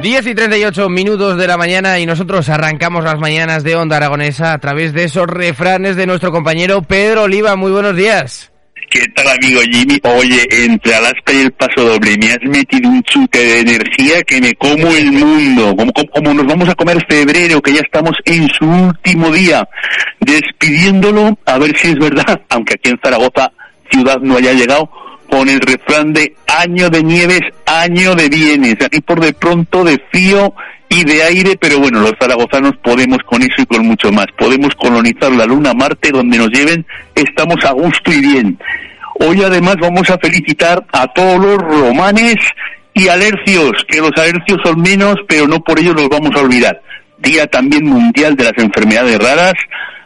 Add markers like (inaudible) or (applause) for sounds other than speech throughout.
10 y 38 minutos de la mañana y nosotros arrancamos las mañanas de Onda Aragonesa a través de esos refranes de nuestro compañero Pedro Oliva. Muy buenos días. ¿Qué tal amigo Jimmy? Oye, entre Alaska y el paso doble me has metido un chute de energía que me como el mundo. Como, como, como nos vamos a comer febrero, que ya estamos en su último día, despidiéndolo, a ver si es verdad, aunque aquí en Zaragoza ciudad no haya llegado, con el refrán de año de nieves, año de bienes. Aquí por de pronto de frío y de aire, pero bueno, los zaragozanos podemos con eso y con mucho más. Podemos colonizar la Luna, Marte, donde nos lleven, estamos a gusto y bien. Hoy además vamos a felicitar a todos los romanes y alercios, que los alercios son menos, pero no por ello los vamos a olvidar. Día también mundial de las enfermedades raras,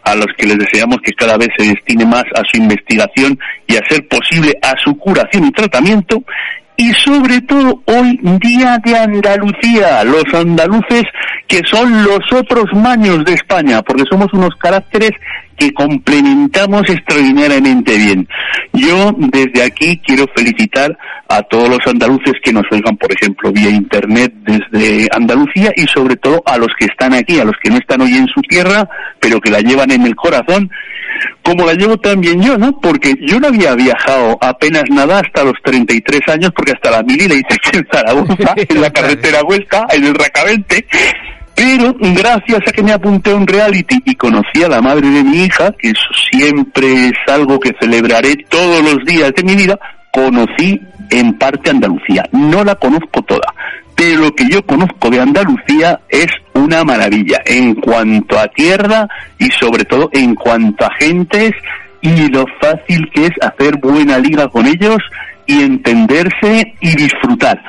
a los que les deseamos que cada vez se destine más a su investigación y a ser posible a su curación y tratamiento. Y sobre todo hoy día de Andalucía, los andaluces que son los otros maños de España, porque somos unos caracteres que complementamos extraordinariamente bien. Yo desde aquí quiero felicitar a todos los andaluces que nos oigan, por ejemplo, vía internet desde Andalucía y sobre todo a los que están aquí, a los que no están hoy en su tierra, pero que la llevan en el corazón, como la llevo también yo, ¿no? Porque yo no había viajado apenas nada hasta los 33 años, porque hasta la mili la hice aquí en Zaragoza, (laughs) en la carretera vuelta, en el Racavente, pero gracias a que me apunté a un reality y conocí a la madre de mi hija, que eso siempre es algo que celebraré todos los días de mi vida, conocí en parte Andalucía. No la conozco toda, pero lo que yo conozco de Andalucía es una maravilla en cuanto a tierra y sobre todo en cuanto a gentes y lo fácil que es hacer buena liga con ellos y entenderse y disfrutar.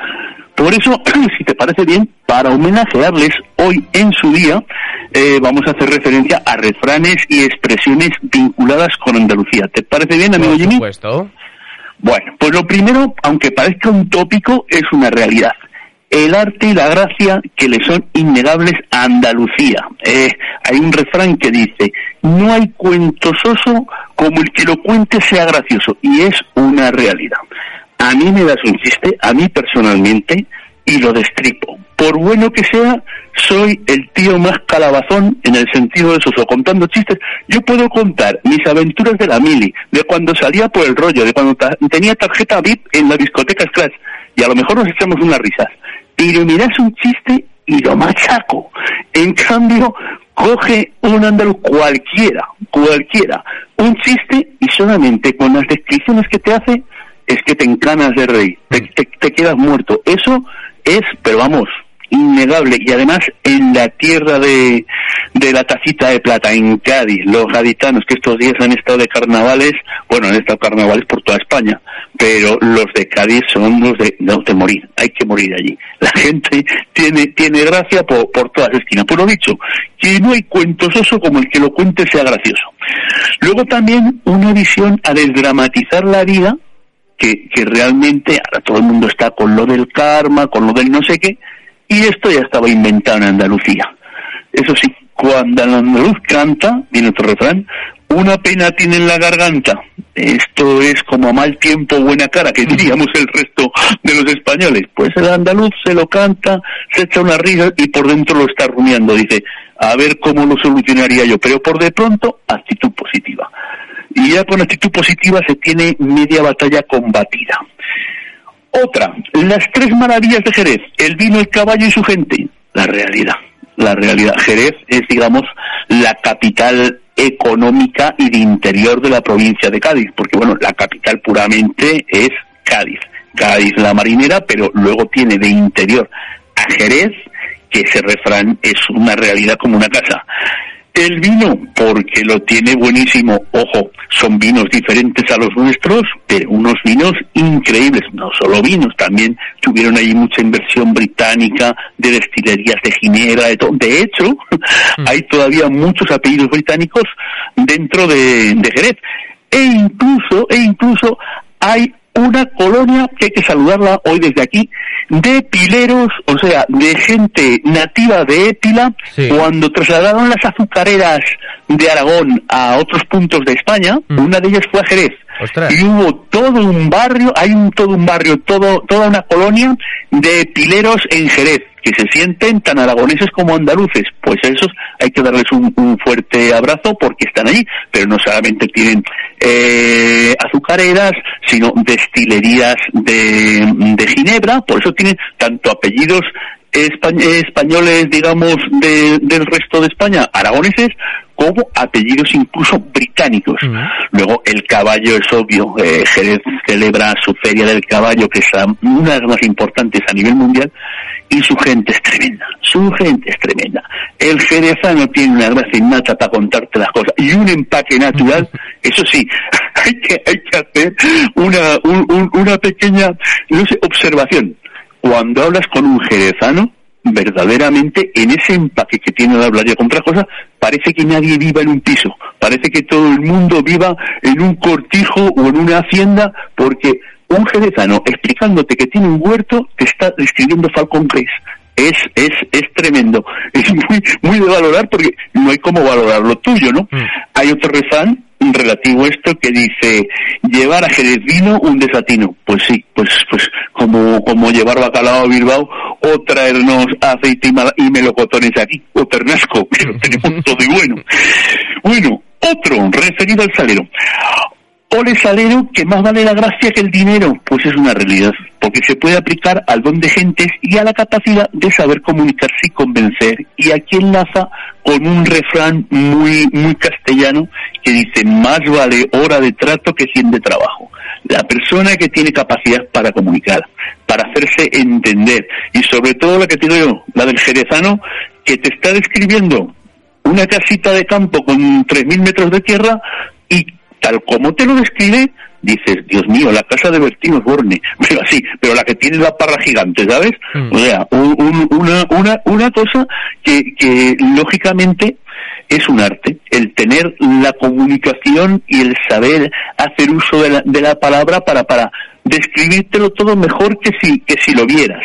Por eso, (clears throat) si te parece bien, para homenajearles hoy en su día, eh, vamos a hacer referencia a refranes y expresiones vinculadas con Andalucía. ¿Te parece bien, amigo Por Jimmy? supuesto. Bueno, pues lo primero, aunque parezca un tópico, es una realidad. El arte y la gracia que le son innegables a Andalucía. Eh, hay un refrán que dice, no hay cuento soso como el que lo cuente sea gracioso. Y es una realidad. A mí me das un chiste, a mí personalmente, y lo destripo. Por bueno que sea, soy el tío más calabazón en el sentido de soso, contando chistes. Yo puedo contar mis aventuras de la mili, de cuando salía por el rollo, de cuando tenía tarjeta VIP en la discoteca Scratch, y a lo mejor nos echamos unas risas. Pero me das un chiste y lo machaco. En cambio, coge un andaluz cualquiera, cualquiera, un chiste y solamente con las descripciones que te hace es que te encanas de reír, te, te- te quedas muerto. Eso es, pero vamos, innegable. Y además en la tierra de, de la tacita de plata, en Cádiz, los gaditanos que estos días han estado de carnavales, bueno, han estado carnavales por toda España, pero los de Cádiz son los de, no, de morir, hay que morir allí. La (laughs) gente tiene, tiene gracia por, por todas esquinas. Por lo dicho, que no hay cuento soso como el que lo cuente sea gracioso. Luego también una visión a desdramatizar la vida que, que realmente ahora todo el mundo está con lo del karma, con lo del no sé qué, y esto ya estaba inventado en Andalucía. Eso sí, cuando el andaluz canta, viene otro refrán, una pena tiene en la garganta. Esto es como a mal tiempo, buena cara, que (laughs) diríamos el resto de los españoles. Pues el andaluz se lo canta, se echa una risa y por dentro lo está rumiando. Dice, a ver cómo lo solucionaría yo. Pero por de pronto, actitud positiva. Y y ya con actitud positiva se tiene media batalla combatida. Otra, las tres maravillas de Jerez, el vino, el caballo y su gente, la realidad. La realidad. Jerez es, digamos, la capital económica y de interior de la provincia de Cádiz, porque bueno, la capital puramente es Cádiz. Cádiz la marinera, pero luego tiene de interior a Jerez, que ese refrán es una realidad como una casa. El vino, porque lo tiene buenísimo. Ojo, son vinos diferentes a los nuestros, pero unos vinos increíbles. No solo vinos, también tuvieron ahí mucha inversión británica de destilerías de Ginebra, de todo. De hecho, (laughs) mm. hay todavía muchos apellidos británicos dentro de, de Jerez. E incluso, e incluso hay una colonia que hay que saludarla hoy desde aquí, de pileros, o sea, de gente nativa de Épila, cuando trasladaron las azucareras de Aragón a otros puntos de España, mm. una de ellas fue a Jerez. Y hubo todo un barrio, hay un todo un barrio, todo, toda una colonia de pileros en Jerez que se sienten tan aragoneses como andaluces. Pues a esos hay que darles un, fuerte abrazo porque están allí, pero no solamente tienen eh, azucareras, sino destilerías de, de Ginebra, por eso tienen tanto apellidos españoles, digamos, del resto de España, aragoneses, como apellidos incluso británicos. Luego, el caballo es obvio. Eh, Jerez celebra su feria del caballo, que es una de las más importantes a nivel mundial, y su gente es tremenda. Su gente es tremenda. El jerezano tiene una gracia innata para contarte las cosas y un empaque natural. Eso sí, (laughs) hay que, hay que hacer una, una pequeña no sé, observación cuando hablas con un jerezano, verdaderamente en ese empaque que tiene de hablar ya con otras cosas, parece que nadie viva en un piso, parece que todo el mundo viva en un cortijo o en una hacienda, porque un jerezano explicándote que tiene un huerto te está describiendo Falcon Place. Es, es, es tremendo. (laughs) Es muy, muy de valorar porque no hay cómo valorar lo tuyo, ¿no? Mm. Hay otro refrán relativo a esto que dice llevar a Jerez vino un desatino. Pues sí, pues pues como como llevar bacalao a Bilbao o traernos aceite y, melocotones aquí, o ternasco, (laughs) que lo tenemos todo y bueno. Bueno, otro referido al salero. Salero, que más vale la gracia que el dinero, pues es una realidad, porque se puede aplicar al don de gentes y a la capacidad de saber comunicarse y convencer. Y aquí enlaza con un refrán muy, muy castellano que dice, más vale hora de trato que cien de trabajo. La persona que tiene capacidad para comunicar, para hacerse entender, y sobre todo la que te yo, la del jerezano, que te está describiendo una casita de campo con 3.000 metros de tierra y tal como te lo describe, dices, Dios mío, la casa de Bertino Borne, (laughs) pero así, pero la que tiene la parra gigante, ¿sabes? Mm. O sea, una, una, una cosa que, que lógicamente es un arte, el tener la comunicación y el saber hacer uso de la, de la palabra para, para describírtelo todo mejor que si, que si lo vieras.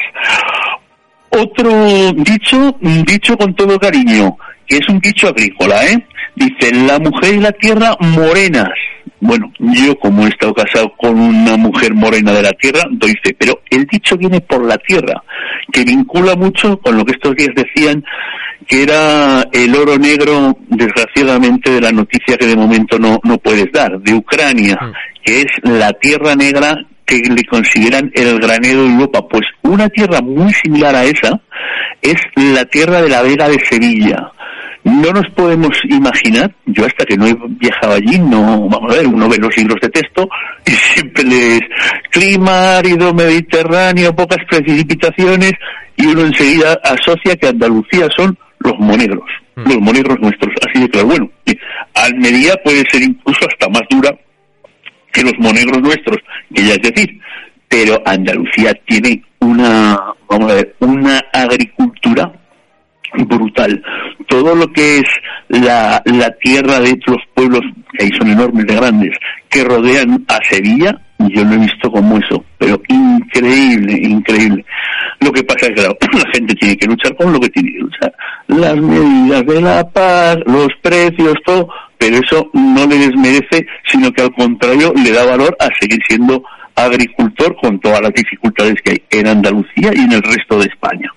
Otro dicho, dicho con todo cariño, que es un dicho agrícola, ¿eh? Dice, la mujer y la tierra morenas. Bueno, yo como he estado casado con una mujer morena de la tierra, doy fe, pero el dicho viene por la tierra, que vincula mucho con lo que estos días decían, que era el oro negro, desgraciadamente, de la noticia que de momento no, no puedes dar, de Ucrania, mm. que es la tierra negra que le consideran el granero de Europa. Pues una tierra muy similar a esa es la tierra de la Vega de Sevilla no nos podemos imaginar, yo hasta que no he viajado allí, no, vamos a ver, uno ve los libros de texto y (laughs) siempre lees clima árido, mediterráneo, pocas precipitaciones y uno enseguida asocia que Andalucía son los monegros, mm. los monegros nuestros, así de claro. Bueno, Almería puede ser incluso hasta más dura que los monegros nuestros, que ya es decir, pero Andalucía tiene una, vamos a ver, una agricultura brutal. Todo lo que es la, la tierra de otros pueblos, que ahí son enormes de grandes, que rodean a Sevilla, yo lo he visto como eso, pero increíble, increíble. Lo que pasa es que (clears throat) la gente tiene que luchar con lo que tiene que luchar. Las medidas de la paz, los precios, todo, pero eso no le desmerece, sino que al contrario le da valor a seguir siendo agricultor con todas las dificultades que hay en Andalucía y en el resto de España.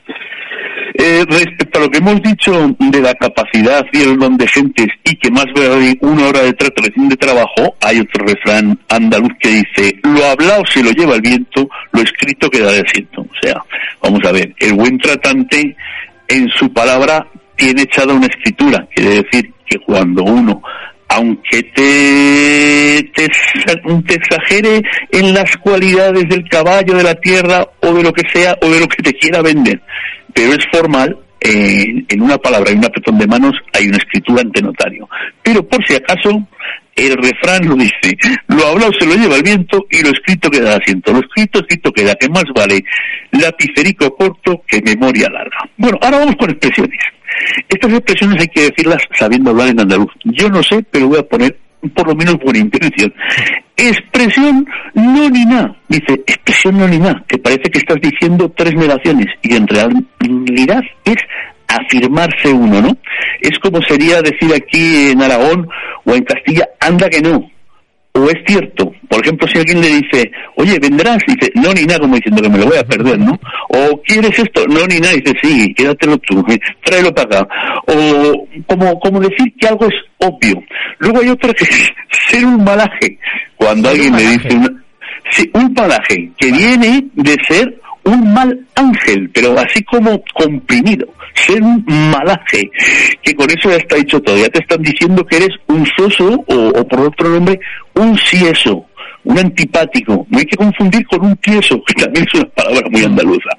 Eh, respecto a lo que hemos dicho de la capacidad y el don de gentes y que más vale una hora de trato de trabajo, hay otro refrán andaluz que dice, lo hablado se lo lleva el viento, lo escrito queda de asiento. O sea, vamos a ver, el buen tratante en su palabra tiene echada una escritura, quiere decir que cuando uno aunque te, te, exagere en las cualidades del caballo, de la tierra o de lo que sea o de lo que te quiera vender, pero es formal, en una palabra y un apretón de manos hay una escritura ante notario. Pero por si acaso, el refrán lo dice, lo hablado se lo lleva el viento y lo escrito queda asiento. Lo escrito, escrito queda, que más vale lapicerico corto que memoria larga. Bueno, ahora vamos con expresiones. Estas expresiones hay que decirlas sabiendo hablar en andaluz. Yo no sé, pero voy a poner por lo menos buena intención. Expresión no ni nada. Dice, expresión no ni nada, que parece que estás diciendo tres negaciones y en realidad es afirmarse uno, ¿no? Es como sería decir aquí en Aragón o en Castilla, anda que no, o es cierto. Por ejemplo, si alguien le dice, oye, vendrás, dice, no, ni nada, como diciendo que me lo voy a perder, ¿no? O quieres esto, no, ni nada, dice, sí, quédatelo tú, (laughs) tráelo para acá. O como, como decir que algo es obvio. Luego hay otra que es (laughs) ser un malaje. Cuando alguien le dice una, sí, un malaje, que viene de ser un mal ángel, pero así como comprimido, ser un malaje, que con eso ya está dicho todo, ya te están diciendo que eres un soso o, por otro nombre, un sieso, un antipático. No hay que confundir con un tieso, que también es una palabra muy andaluza.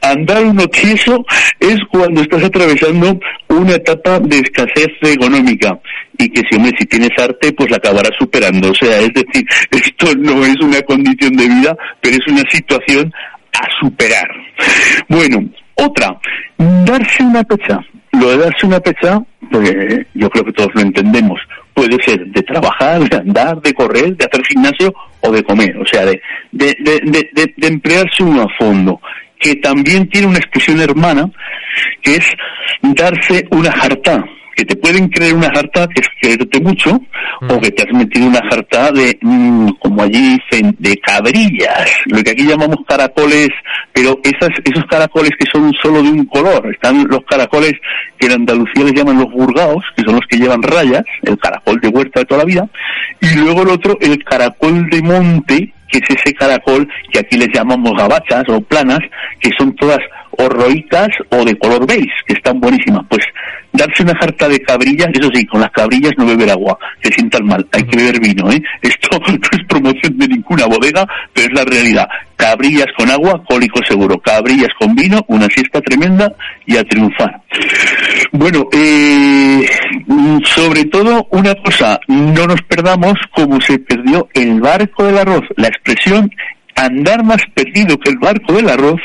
Andar uno tieso es cuando estás atravesando una etapa de escasez económica y que si, hombre, si tienes arte, pues la acabarás superando. O sea, es decir, (laughs) esto no es una condición de vida, pero es una situación a superar. Bueno, otra, darse una pecha. Lo de darse una pecha, pues yo creo que todos lo entendemos. Puede ser de trabajar, de andar, de correr, de hacer gimnasio o de comer. O sea, de, de, de, de emplearse uno a fondo. Que también tiene una expresión hermana, que es darse una jarta que te pueden creer una jarta que es quererte mucho o que te has metido una jarta de, mm, como allí dicen, de cabrillas, lo que aquí llamamos caracoles, pero esas, esos caracoles que son solo de un color, están los caracoles que en Andalucía les llaman los burgaos, que son los que llevan rayas, el caracol de huerta de toda la vida, y luego el otro, el caracol de monte, que es ese caracol que aquí les llamamos gabachas o planas, que son todas o roicas o de color beige, que están buenísimas. Pues darse una jarta de cabrillas, eso sí, con las cabrillas no beber agua, se sientan mal, hay que beber vino, ¿eh? (laughs) Esto no es promoción de ninguna bodega, pero es la realidad. Cabrillas con agua, cólico seguro. Cabrillas con vino, una siesta tremenda y a triunfar. Bueno, eh, sobre todo una cosa, no nos perdamos como se perdió el barco del arroz. La expresión andar más perdido que el barco del arroz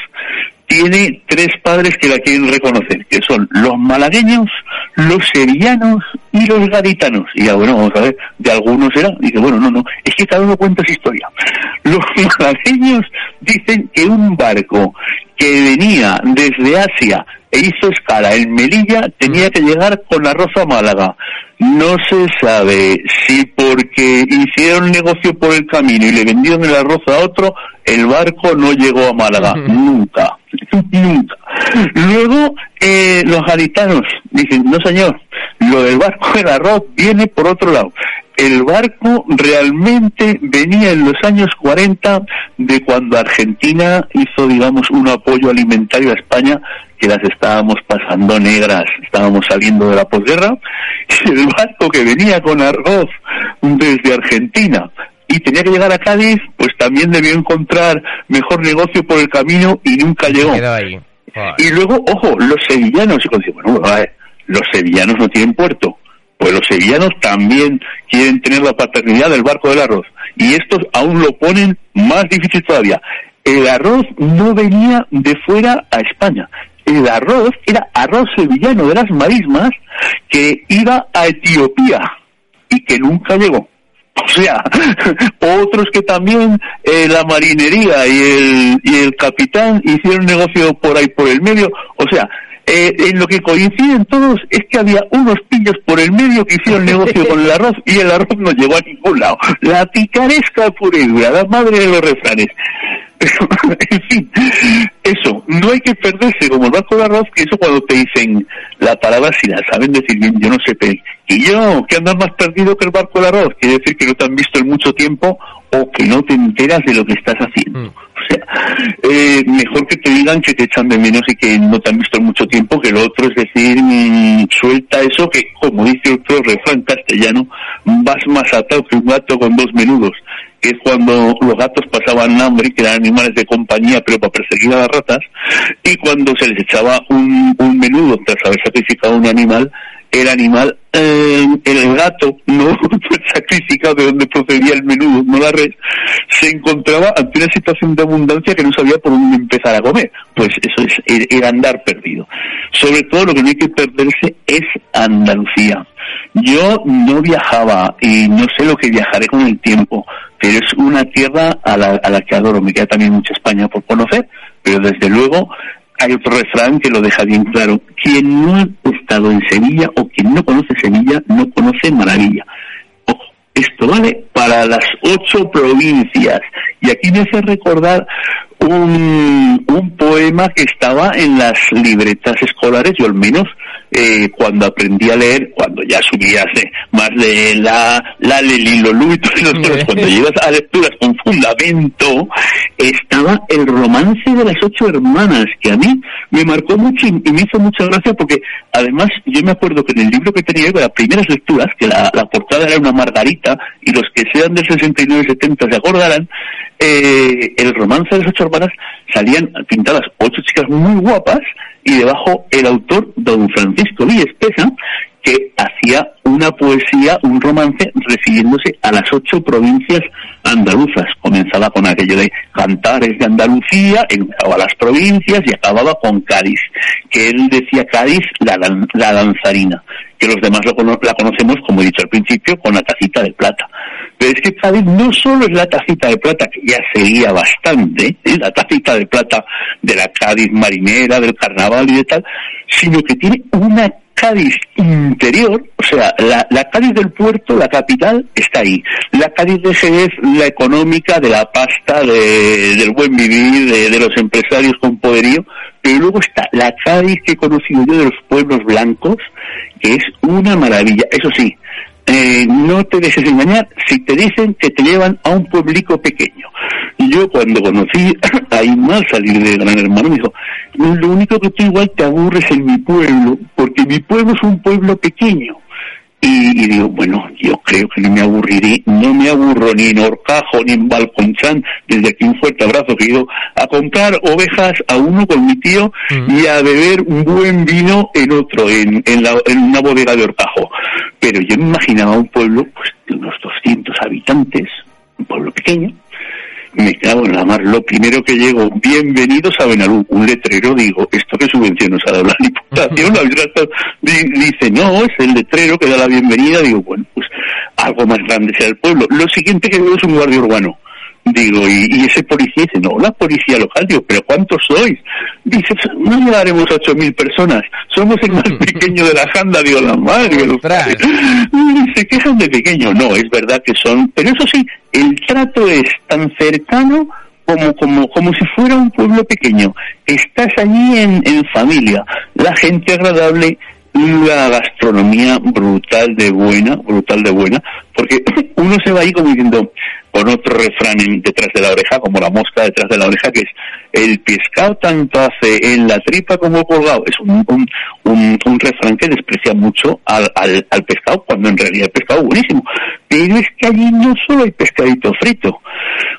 tiene tres padres que la quieren reconocer, que son los malagueños, los sevillanos y los gaditanos. Y ya, bueno, vamos a ver, de algunos era. Dice, bueno, no, no, es que cada uno cuenta su historia. (laughs) Los malagueños dicen que un barco que venía desde Asia e hizo escala en Melilla tenía que llegar con arroz a Málaga. No se sabe si porque hicieron negocio por el camino y le vendieron el arroz a otro, el barco no llegó a Málaga. (laughs) Nunca. Nunca. Luego, eh, los gaditanos dicen, no señor, lo del barco del arroz viene por otro lado. El barco realmente venía en los años 40 de cuando Argentina hizo, digamos, un apoyo alimentario a España que las estábamos pasando negras, estábamos saliendo de la posguerra, (laughs) y el barco que venía con arroz desde Argentina y tenía que llegar a Cádiz, pues también debió encontrar mejor negocio por el camino y nunca llegó. Y luego, ojo, los sevillanos, y bueno, los sevillanos no tienen puerto. Pues los sevillanos también quieren tener la paternidad del barco del arroz. Y estos aún lo ponen más difícil todavía. El arroz no venía de fuera a España. El arroz era arroz sevillano de las marismas que iba a Etiopía y que nunca llegó. (laughs) O sea, otros que también eh, la marinería y el, y el capitán hicieron negocio por ahí por el medio. O sea, eh, en lo que coinciden todos es que había unos pillos por el medio que hicieron negocio con el arroz y el arroz no llegó a ningún lado. La picaresca pura y dura, la madre de los refranes. (laughs) en fin, eso, no hay que perderse como el barco de arroz, que eso cuando te dicen la palabra, si la saben decir bien, yo no sé. Y yo, que andas más perdido que el barco de arroz, quiere decir que no te han visto en mucho tiempo o que no te enteras de lo que estás haciendo. Mm. O sea, eh, mejor que te digan que te echan de menos y que no te han visto en mucho tiempo que el otro, es decir, mm, suelta eso que, como dice otro refrán castellano, vas más atado que un gato con dos menudos que cuando los gatos pasaban hambre, que eran animales de compañía, pero para perseguir a las ratas, y cuando se les echaba un, un menudo tras haber sacrificado un animal, el animal, eh, el gato, no (laughs) fue sacrificado de donde procedía el menudo, no la red, se encontraba ante una situación de abundancia que no sabía por dónde empezar a comer. Pues eso es, era andar perdido. Sobre todo lo que no hay que perderse es Andalucía. Yo no viajaba y no sé lo que viajaré con el tiempo, pero es una tierra a la, a la que adoro. Me queda también mucha España por conocer, pero desde luego hay otro refrán que lo deja bien claro. Quien no ha estado en Sevilla o quien no conoce Sevilla no conoce Maravilla. Ojo, esto vale para las ocho provincias. Y aquí me hace recordar un, un poema que estaba en las libretas escolares, yo al menos eh, cuando aprendí a leer, cuando ya subí hace más de la, la Lelilolú y todos los otros, cuando llegas a lecturas con fundamento, estaba el romance de las ocho hermanas, que a mí me marcó mucho y, y me hizo mucha gracia porque además yo me acuerdo que en el libro que tenía yo de las primeras lecturas, que la, la portada era una margarita, y los que sean del 69-70 se acordarán, eh, el romance de las ocho hermanas salían pintadas ocho chicas muy guapas y debajo el autor, don Francisco Villespesa, que hacía una poesía, un romance refiriéndose a las ocho provincias andaluzas. Comenzaba con aquello de cantares de Andalucía, a las provincias y acababa con Cádiz, que él decía Cádiz la, la danzarina, que los demás lo, la conocemos, como he dicho al principio, con la tacita de plata. Pero es que Cádiz no solo es la tacita de plata, que ya sería bastante, ¿eh? la tacita de plata de la Cádiz marinera, del carnaval y de tal, sino que tiene una Cádiz interior, o sea, la, la, Cádiz del puerto, la capital, está ahí. La Cádiz de Jerez, la económica, de la pasta, de, del buen vivir, de, los empresarios con poderío, pero luego está la Cádiz que he conocido yo de los pueblos blancos, que es una maravilla. Eso sí, eh, no te dejes engañar si te dicen que te llevan a un pueblico pequeño. Yo cuando conocí (coughs) a Inma salir de Gran Hermano me dijo, lo único que tú igual te aburres en mi pueblo, porque mi pueblo es un pueblo pequeño. Y, y, digo, bueno, yo creo que no me aburriré, no me aburro ni en Horcajo ni en Balconchán, desde aquí un fuerte abrazo que he ido a comprar ovejas a uno con mi tío mm. y a beber un buen vino en otro, en, en, la, en una bodega de Horcajo. Pero yo me imaginaba un pueblo pues, de unos 200 habitantes, un pueblo pequeño, me cago en la mar. Lo primero que llego, bienvenidos a Benalú, un letrero, digo, ¿esto qué subvención nos ha dado la (laughs) Diputación? La dice, no, es el letrero que da la bienvenida. Digo, bueno, pues algo más grande sea el pueblo. Lo siguiente que veo es un guardia urbano. Digo, y, y, ese policía dice, no, la policía local, digo, pero ¿cuántos sois? Dice, no llegaremos a ocho mil personas, somos el más (laughs) pequeño de la janda, digo, la madre. Se (laughs) quejan de pequeño, no, es verdad que son, pero eso sí, el trato es tan cercano como, como, como si fuera un pueblo pequeño. Estás allí en, en familia, la gente agradable, la gastronomía brutal de buena, brutal de buena, porque (laughs) uno se va ahí como diciendo, con otro refrán detrás de la oreja, como la mosca detrás de la oreja, que es el pescado tanto hace en la tripa como colgado. Es un, un, un, refrán que desprecia mucho al, al, al, pescado, cuando en realidad el pescado es buenísimo. Pero es que allí no solo hay pescadito frito,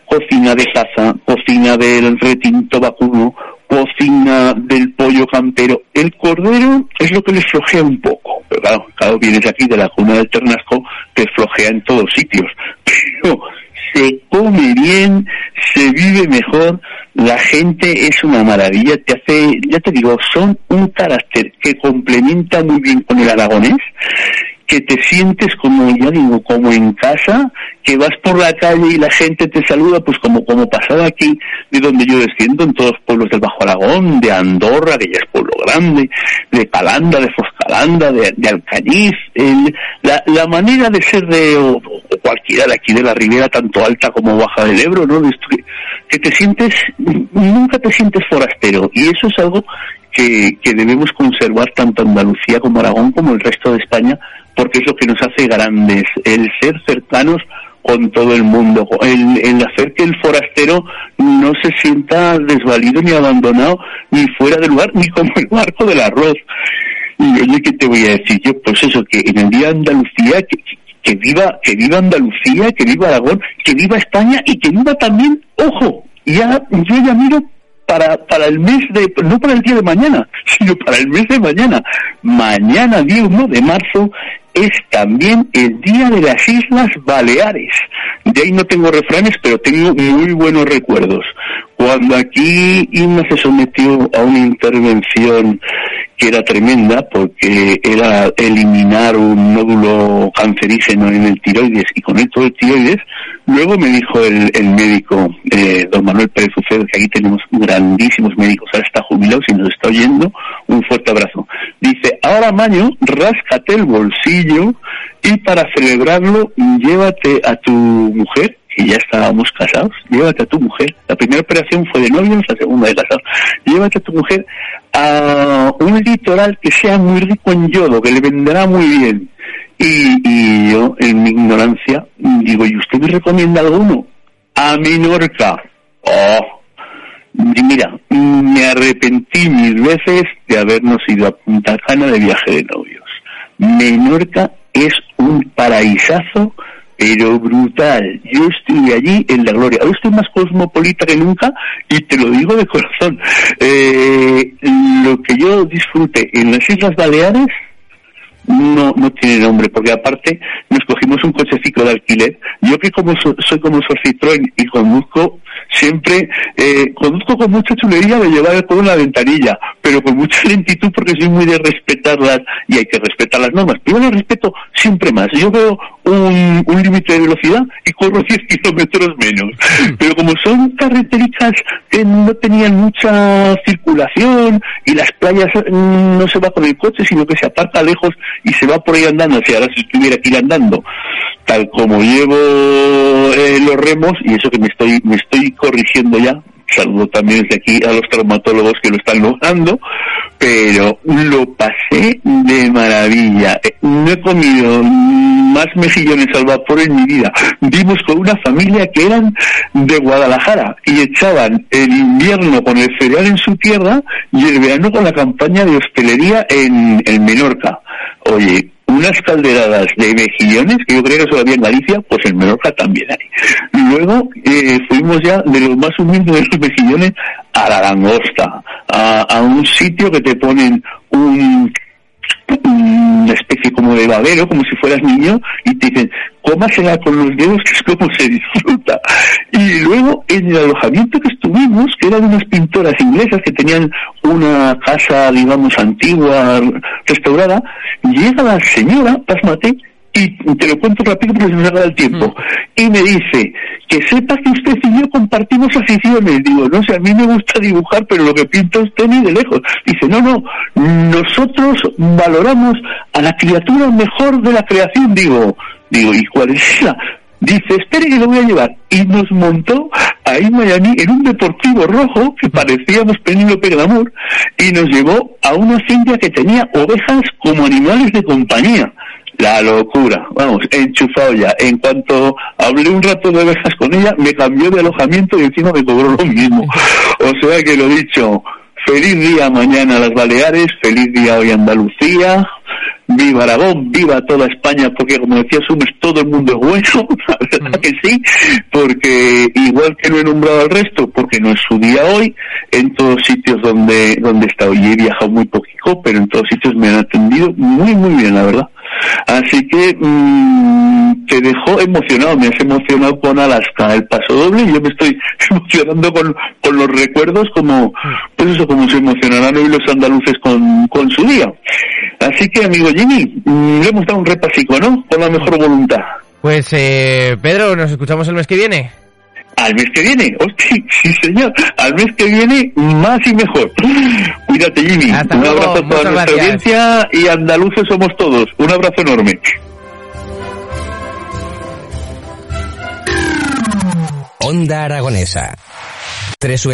cocina de caza, cocina del retinto vacuno, cocina del pollo campero. El cordero es lo que les flojea un poco. Pero claro, claro, vienes aquí de la cuna del Ternasco, te flojea en todos sitios. (laughs) Pero se come bien, se vive mejor, la gente es una maravilla, te hace, ya te digo, son un carácter que complementa muy bien con el aragonés, que te sientes como, ya digo, como en casa, que vas por la calle y la gente te saluda, pues como, como pasaba aquí, de donde yo desciendo, en todos los pueblos del Bajo Aragón, de Andorra, que ya es pueblo grande, de Calanda, de Foscalanda, de, de Alcañiz, el, la, la, manera de ser de o cualquiera de aquí de la ribera, tanto alta como baja del Ebro, ¿no? que te sientes, nunca te sientes forastero. Y eso es algo que, que debemos conservar tanto Andalucía como Aragón como el resto de España, porque es lo que nos hace grandes, el ser cercanos con todo el mundo, el, el, hacer que el forastero no se sienta desvalido ni abandonado, ni fuera de lugar, ni como el barco del arroz. Y oye, ¿qué te voy a decir yo? Pues eso, que en el Día de Andalucía, que, que viva, que viva Andalucía, que viva Aragón, que viva España y que viva también, ojo, ya, yo ya miro para, para el mes de, no para el día de mañana, (laughs) sino para el mes de mañana. Mañana, día 1 de marzo, es también el día de las Islas Baleares. De ahí no tengo refranes, pero tengo muy buenos recuerdos. Cuando aquí Inma se sometió a una intervención que era tremenda porque era eliminar un nódulo cancerígeno en el tiroides y con esto el tiroides, luego me dijo el, el médico, eh, don Manuel Pérez Ucedo, que aquí tenemos grandísimos médicos, ahora está jubilado, si nos está oyendo, un fuerte abrazo. Dice, ahora Maño, ráscate el bolsillo y para celebrarlo llévate a tu mujer y ya estábamos casados, llévate a tu mujer. La primera operación fue de novios, la segunda de casados. Llévate a tu mujer a un litoral que sea muy rico en yodo, que le venderá muy bien. Y, yo, en mi ignorancia, digo, ¿y usted me recomienda alguno? A Menorca. Oh, y mira, me arrepentí mil veces de habernos ido a Punta Cana de viaje de novios. Menorca es un paraisazo pero brutal. Yo estuve allí en la gloria. Ahora estoy más cosmopolita que nunca y te lo digo de corazón. Eh, lo que yo disfruté en las Islas Baleares no no tiene nombre porque aparte nos cogimos un cochecito de alquiler yo que como so, soy como su Citroën y conduzco siempre eh, conduzco con mucha chulería de llevar todo en la ventanilla pero con mucha lentitud porque soy muy de respetarlas y hay que respetar las normas. Yo las respeto siempre más. Yo veo un, un límite de velocidad y corro (laughs) 10 kilómetros menos. Pero como son carretericas que no tenían mucha circulación y las playas no se va con el coche sino que se aparta lejos y se va por ahí andando, si ahora si estuviera aquí andando, tal como llevo eh, los remos, y eso que me estoy, me estoy corrigiendo ya, saludo también desde aquí a los traumatólogos que lo están logrando, pero lo pasé de maravilla. No he comido más mejillones al vapor en mi vida. Vimos con una familia que eran de Guadalajara y echaban el invierno con el cereal en su tierra y el verano con la campaña de hostelería en, en Menorca. Oye, unas calderadas de mejillones, que yo creo que solo había en Galicia, pues en Menorca también hay. Luego eh, fuimos ya de los más humildes de los mejillones a la langosta, a, a un sitio que te ponen un una especie como de babero, como si fueras niño, y te dicen, cómasela con los dedos, que es como se disfruta. Y luego, en el alojamiento que estuvimos, que eran unas pintoras inglesas que tenían una casa, digamos, antigua, restaurada, llega la señora, pásmate, y te lo cuento rápido porque se nos acaba el tiempo. Y me dice, que sepa que usted y yo compartimos aficiones. Digo, no sé, a mí me gusta dibujar, pero lo que pinta usted ni de lejos. Dice, no, no, nosotros valoramos a la criatura mejor de la creación. Digo, digo, ¿y cuál es esa? Dice, espere que lo voy a llevar. Y nos montó ahí en Miami en un deportivo rojo que parecíamos Penélope Glamour y nos llevó a una finca que tenía ovejas como animales de compañía la locura, vamos, enchufado ya. En cuanto hablé un rato de ovejas con ella, me cambió de alojamiento y encima me cobró lo mismo. (laughs) O sea que lo dicho, feliz día mañana a las Baleares, feliz día hoy Andalucía, viva Aragón, viva toda España, porque como decía Sumes, todo el mundo es bueno, (laughs) la verdad que sí, porque igual que no he nombrado al resto, porque no es su día hoy, en todos sitios donde, donde he estado, y he viajado muy poquito, pero en todos sitios me han atendido muy, muy bien, la verdad. Así que mmm, te dejó emocionado, me has emocionado con Alaska, el paso doble, y yo me estoy (laughs) emocionando con, con los recuerdos como, pues eso, como se emocionarán hoy los andaluces con, con su día. Así que, amigo Jimmy, mmm, le hemos dado un repasico, ¿no? Con la mejor voluntad. Pues, eh, Pedro, ¿nos escuchamos el mes que viene? Al mes que viene, (laughs) hostia, sí señor, al mes que viene más y mejor. Cuídate Jimmy, Hasta un luego, abrazo a toda muchas nuestra gracias. audiencia y andaluces somos todos. Un abrazo enorme. Onda Aragonesa. 3